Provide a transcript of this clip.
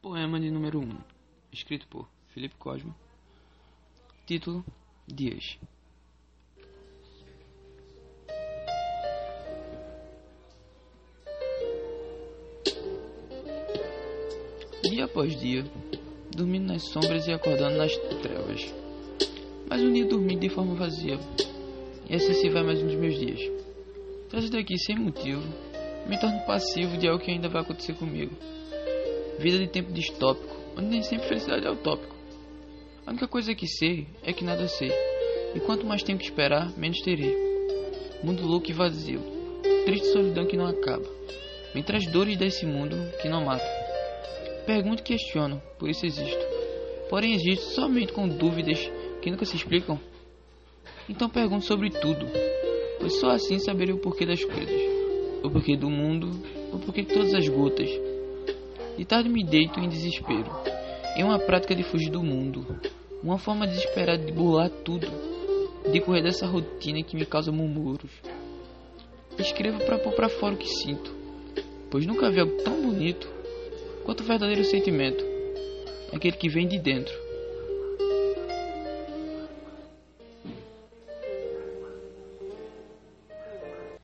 Poema de número 1, escrito por Felipe Cosmo. Título: Dias. Dia após dia, dormindo nas sombras e acordando nas trevas. Mais um dia dormindo de forma vazia. E assim se vai mais um dos meus dias. Trazido aqui sem motivo, me torno passivo de algo que ainda vai acontecer comigo. Vida de tempo distópico, onde nem sempre felicidade é utópico. A única coisa que sei é que nada sei. E quanto mais tempo esperar, menos terei. Mundo louco e vazio. Triste solidão que não acaba. Entre as dores desse mundo que não mata. Pergunto e questiono, por isso existo. Porém existo somente com dúvidas que nunca se explicam. Então pergunto sobre tudo, pois só assim saberei o porquê das coisas. O porquê do mundo, o porquê de todas as gotas. De tarde me deito em desespero. Em uma prática de fugir do mundo. Uma forma desesperada de burlar tudo. De correr dessa rotina que me causa murmúrios. Escrevo para pôr para fora o que sinto. Pois nunca vi algo tão bonito quanto o verdadeiro sentimento. Aquele que vem de dentro